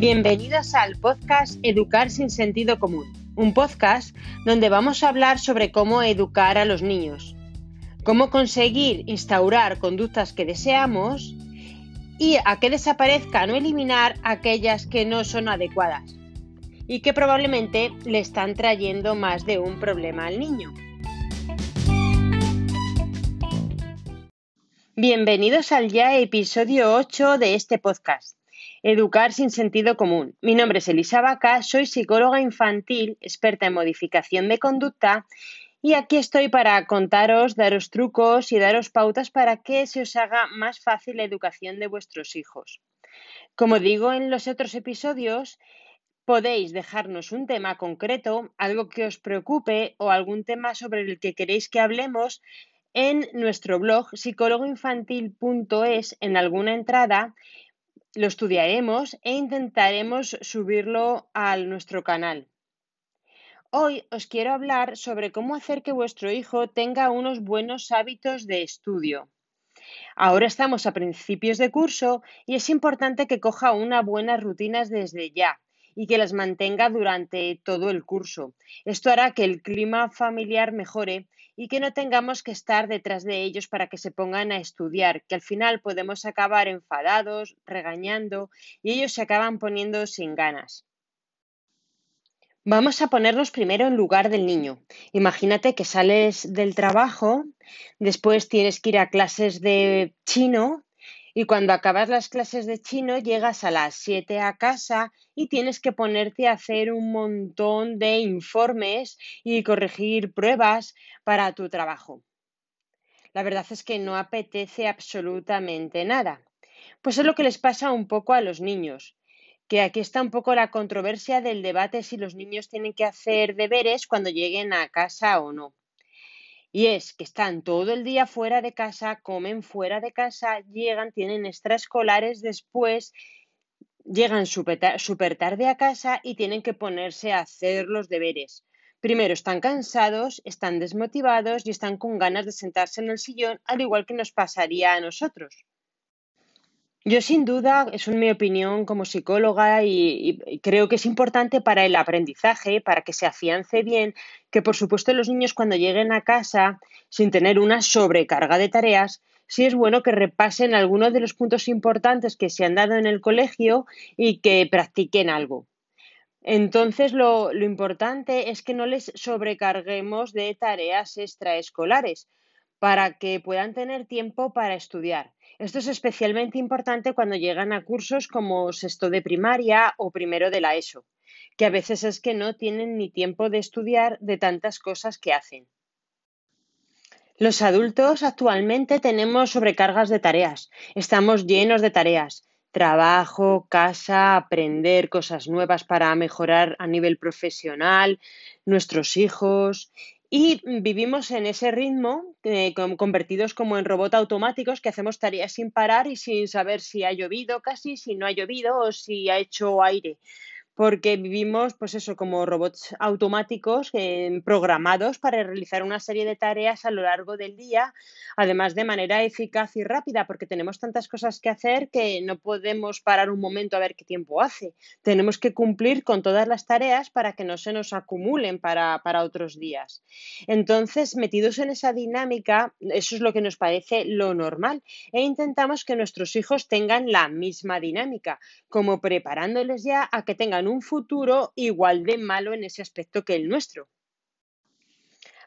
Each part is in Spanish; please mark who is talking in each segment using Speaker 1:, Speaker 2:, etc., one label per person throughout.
Speaker 1: Bienvenidos al podcast Educar sin sentido común, un podcast donde vamos a hablar sobre cómo educar a los niños, cómo conseguir instaurar conductas que deseamos y a que desaparezcan o eliminar aquellas que no son adecuadas y que probablemente le están trayendo más de un problema al niño. Bienvenidos al ya episodio 8 de este podcast. Educar sin sentido común. Mi nombre es Elisa Vaca, soy psicóloga infantil, experta en modificación de conducta y aquí estoy para contaros, daros trucos y daros pautas para que se os haga más fácil la educación de vuestros hijos. Como digo en los otros episodios, podéis dejarnos un tema concreto, algo que os preocupe o algún tema sobre el que queréis que hablemos en nuestro blog psicólogoinfantil.es en alguna entrada lo estudiaremos e intentaremos subirlo a nuestro canal. Hoy os quiero hablar sobre cómo hacer que vuestro hijo tenga unos buenos hábitos de estudio. Ahora estamos a principios de curso y es importante que coja unas buenas rutinas desde ya y que las mantenga durante todo el curso. Esto hará que el clima familiar mejore y que no tengamos que estar detrás de ellos para que se pongan a estudiar, que al final podemos acabar enfadados, regañando y ellos se acaban poniendo sin ganas. Vamos a ponernos primero en lugar del niño. Imagínate que sales del trabajo, después tienes que ir a clases de chino y cuando acabas las clases de chino llegas a las 7 a casa y tienes que ponerte a hacer un montón de informes y corregir pruebas para tu trabajo. La verdad es que no apetece absolutamente nada. Pues es lo que les pasa un poco a los niños, que aquí está un poco la controversia del debate si los niños tienen que hacer deberes cuando lleguen a casa o no. Y es que están todo el día fuera de casa, comen fuera de casa, llegan, tienen extraescolares después, llegan súper tarde a casa y tienen que ponerse a hacer los deberes. Primero están cansados, están desmotivados y están con ganas de sentarse en el sillón, al igual que nos pasaría a nosotros. Yo sin duda, es mi opinión como psicóloga y, creo que es importante para el aprendizaje, para que se afiance bien, que por supuesto los niños cuando lleguen a casa sin tener una sobrecarga de tareas, sí es bueno que repasen algunos de los puntos importantes que se han dado en el colegio y que practiquen algo. Entonces, lo, lo importante es que no les sobrecarguemos de tareas extraescolares para que puedan tener tiempo para estudiar. Esto es especialmente importante cuando llegan a cursos como sexto de primaria o primero de la ESO, que a veces es que no tienen ni tiempo de estudiar de tantas cosas que hacen. Los adultos actualmente tenemos sobrecargas de tareas, estamos llenos de tareas, trabajo, casa, aprender cosas nuevas para mejorar a nivel profesional, nuestros hijos y vivimos en ese ritmo, eh, convertidos como en robots automáticos que hacemos tareas sin parar y sin saber si ha llovido casi, si no ha llovido o si ha hecho aire porque vivimos, pues eso, como robots automáticos eh, programados para realizar una serie de tareas a lo largo del día, además de manera eficaz y rápida, porque tenemos tantas cosas que hacer que no podemos parar un momento a ver qué tiempo hace. Tenemos que cumplir con todas las tareas para que no se nos acumulen para, para otros días. Entonces, metidos en esa dinámica, eso es lo que nos parece lo normal e intentamos que nuestros hijos tengan la misma dinámica, como preparándoles ya a que tengan un futuro igual de malo en ese aspecto que el nuestro.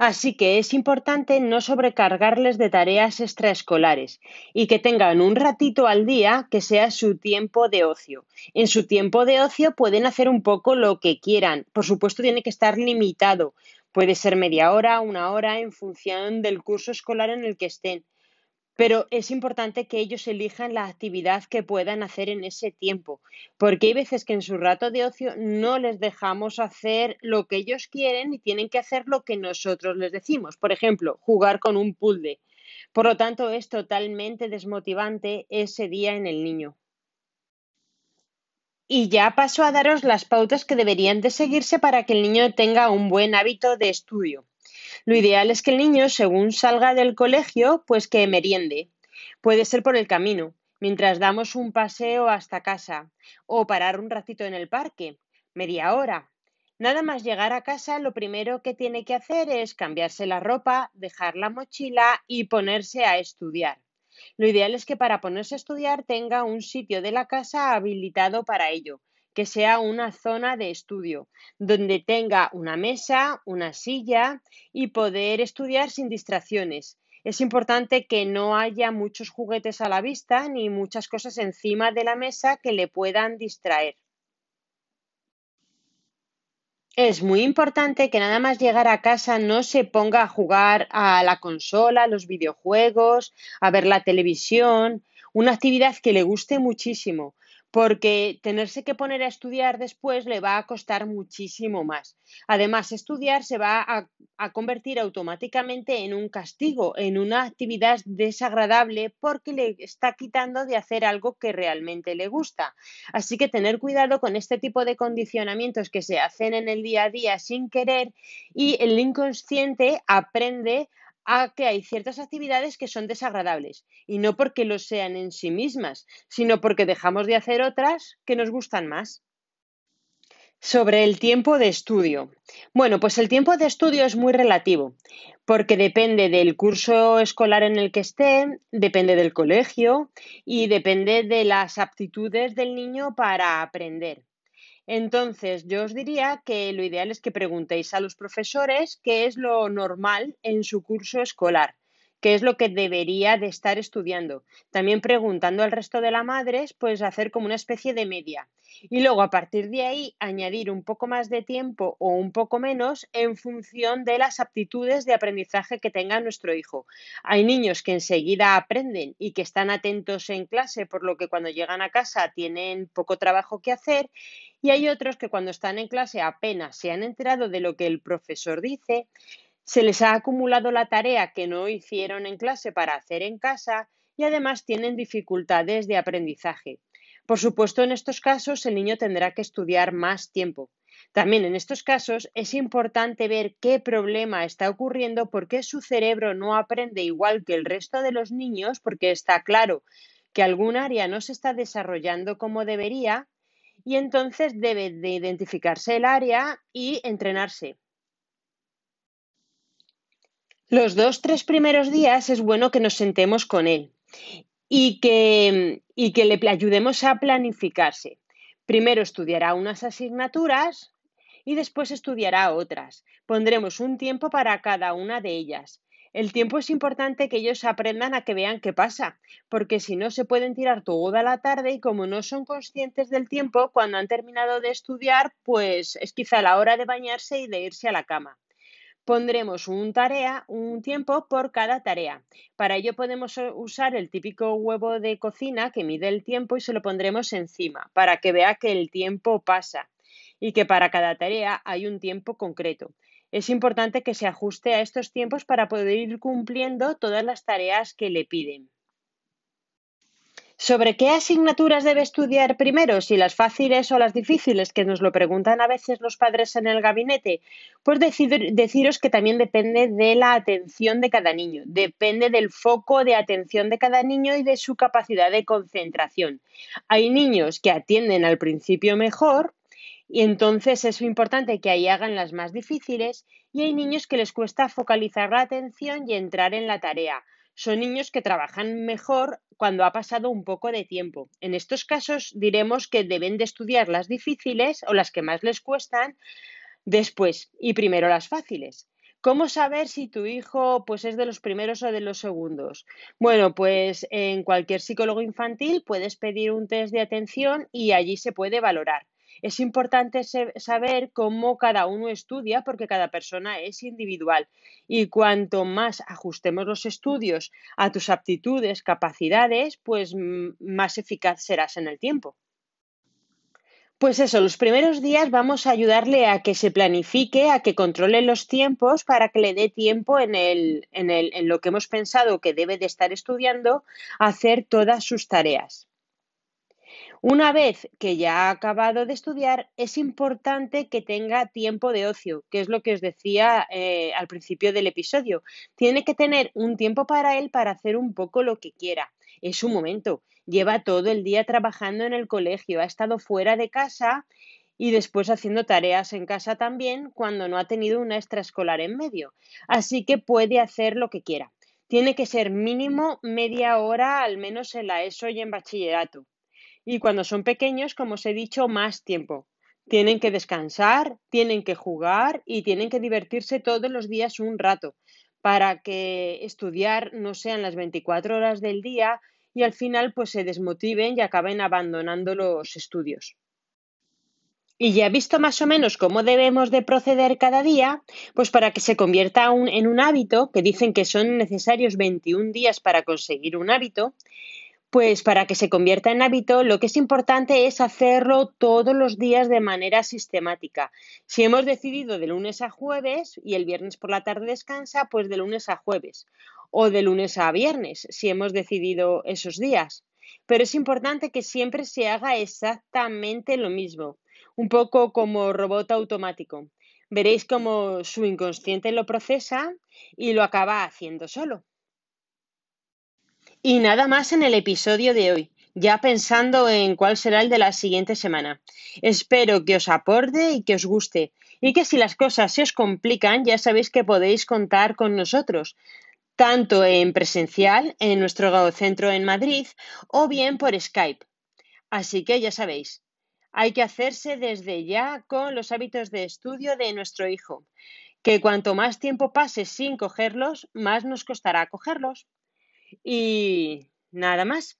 Speaker 1: Así que es importante no sobrecargarles de tareas extraescolares y que tengan un ratito al día que sea su tiempo de ocio. En su tiempo de ocio pueden hacer un poco lo que quieran. Por supuesto, tiene que estar limitado. Puede ser media hora, una hora, en función del curso escolar en el que estén pero es importante que ellos elijan la actividad que puedan hacer en ese tiempo, porque hay veces que en su rato de ocio no les dejamos hacer lo que ellos quieren y tienen que hacer lo que nosotros les decimos. Por ejemplo, jugar con un puzzle. Por lo tanto, es totalmente desmotivante ese día en el niño. Y ya paso a daros las pautas que deberían de seguirse para que el niño tenga un buen hábito de estudio. Lo ideal es que el niño, según salga del colegio, pues que meriende. Puede ser por el camino. mientras damos un paseo hasta casa o parar un ratito en el parque, media hora. Nada más llegar a casa, lo primero que tiene que hacer es cambiarse la ropa, dejar la mochila y ponerse a estudiar. Lo ideal es que para ponerse a estudiar tenga un sitio de la casa habilitado para ello, que sea una zona de estudio, donde tenga una mesa, una silla y poder estudiar sin distracciones. Es importante que no haya muchos juguetes a la vista ni muchas cosas encima de la mesa que le puedan distraer. Es muy importante que nada más llegar a casa no se ponga a jugar a la consola, a los videojuegos, a ver la televisión, una actividad que le guste muchísimo, porque tenerse que poner a estudiar después le va a costar muchísimo más. Además, estudiar se va a, convertir automáticamente en un castigo, en una actividad desagradable porque le está quitando de hacer algo que realmente le gusta. Así que tener cuidado con este tipo de condicionamientos que se hacen en el día a día sin querer y el inconsciente aprende a que hay ciertas actividades que son desagradables y no porque lo sean en sí mismas, sino porque dejamos de hacer otras que nos gustan más. Sobre el tiempo de estudio. Bueno, pues el tiempo de estudio es muy relativo, porque depende del curso escolar en el que esté, depende del colegio y depende de las aptitudes del niño para aprender. Entonces, yo os diría que lo ideal es que preguntéis a los profesores qué es lo normal en su curso escolar, qué es lo que debería de estar estudiando. También preguntando al resto de las madres, pues hacer como una especie de media. Y luego, a partir de ahí, añadir un poco más de tiempo o un poco menos en función de las aptitudes de aprendizaje que tenga nuestro hijo. Hay niños que enseguida aprenden y que están atentos en clase, por lo que cuando llegan a casa tienen poco trabajo que hacer. Y hay otros que cuando están en clase apenas se han enterado de lo que el profesor dice, se les ha acumulado la tarea que no hicieron en clase para hacer en casa y además tienen dificultades de aprendizaje. Por supuesto, en estos casos el niño tendrá que estudiar más tiempo. También en estos casos es importante ver qué problema está ocurriendo, por qué su cerebro no aprende igual que el resto de los niños, porque está claro que algún área no se está desarrollando como debería y entonces debe de identificarse el área y entrenarse. Los dos, tres primeros días es bueno que nos sentemos con él y que, y que le ayudemos a planificarse. Primero estudiará unas asignaturas y después estudiará otras. Pondremos un tiempo para cada una de ellas. El tiempo es importante que ellos aprendan a que vean qué pasa, porque si no se pueden tirar toda la tarde y como no son conscientes del tiempo, cuando han terminado de estudiar, pues es quizá la hora de bañarse y de irse a la cama. Pondremos un tarea, un tiempo por cada tarea. Para ello podemos usar el típico huevo de cocina que mide el tiempo y se lo pondremos encima para que vea que el tiempo pasa y que para cada tarea hay un tiempo concreto es importante que se ajuste a estos tiempos para poder ir cumpliendo todas las tareas que le piden. ¿Sobre qué asignaturas debe estudiar primero? Si las fáciles o las difíciles, que nos lo preguntan a veces los padres en el gabinete. Pues deciros que también depende de la atención de cada niño, depende del foco de atención de cada niño y de su capacidad de concentración. Hay niños que atienden al principio mejor y entonces es importante que ahí hagan las más difíciles y hay niños que les cuesta focalizar la atención y entrar en la tarea. Son niños que trabajan mejor cuando ha pasado un poco de tiempo. En estos casos diremos que deben de estudiar las difíciles o las que más les cuestan después y primero las fáciles. ¿Cómo saber si tu hijo pues es de los primeros o de los segundos? Bueno, pues en cualquier psicólogo infantil puedes pedir un test de atención y allí se puede valorar. Es importante saber cómo cada uno estudia porque cada persona es individual y cuanto más ajustemos los estudios a tus aptitudes, capacidades, pues más eficaz serás en el tiempo. Pues eso, los primeros días vamos a ayudarle a que se planifique, a que controle los tiempos para que le dé tiempo en, el, en, el, en lo que hemos pensado que debe de estar estudiando, hacer todas sus tareas. Una vez que ya ha acabado de estudiar, es importante que tenga tiempo de ocio, que es lo que os decía eh, al principio del episodio. Tiene que tener un tiempo para él para hacer un poco lo que quiera. Es su momento. Lleva todo el día trabajando en el colegio, ha estado fuera de casa y después haciendo tareas en casa también cuando no ha tenido una extraescolar en medio. Así que puede hacer lo que quiera. Tiene que ser mínimo media hora al menos en la ESO y en bachillerato. Y cuando son pequeños, como os he dicho, más tiempo. Tienen que descansar, tienen que jugar y tienen que divertirse todos los días un rato para que estudiar no sean las 24 horas del día y al final pues se desmotiven y acaben abandonando los estudios. Y ya visto más o menos cómo debemos de proceder cada día, pues para que se convierta en un hábito, que dicen que son necesarios 21 días para conseguir un hábito, pues para que se convierta en hábito, lo que es importante es hacerlo todos los días de manera sistemática. Si hemos decidido de lunes a jueves y el viernes por la tarde descansa, pues de lunes a jueves o de lunes a viernes, si hemos decidido esos días. Pero es importante que siempre se haga exactamente lo mismo un poco como robot automático. Veréis cómo su inconsciente lo procesa y lo acaba haciendo solo. Y nada más en el episodio de hoy, ya pensando en cuál será el de la siguiente semana. Espero que os aporte y que os guste, y que si las cosas se os complican, ya sabéis que podéis contar con nosotros, tanto en presencial en nuestro centro en Madrid o bien por Skype. Así que ya sabéis, hay que hacerse desde ya con los hábitos de estudio de nuestro hijo, que cuanto más tiempo pase sin cogerlos, más nos costará cogerlos. Y nada más.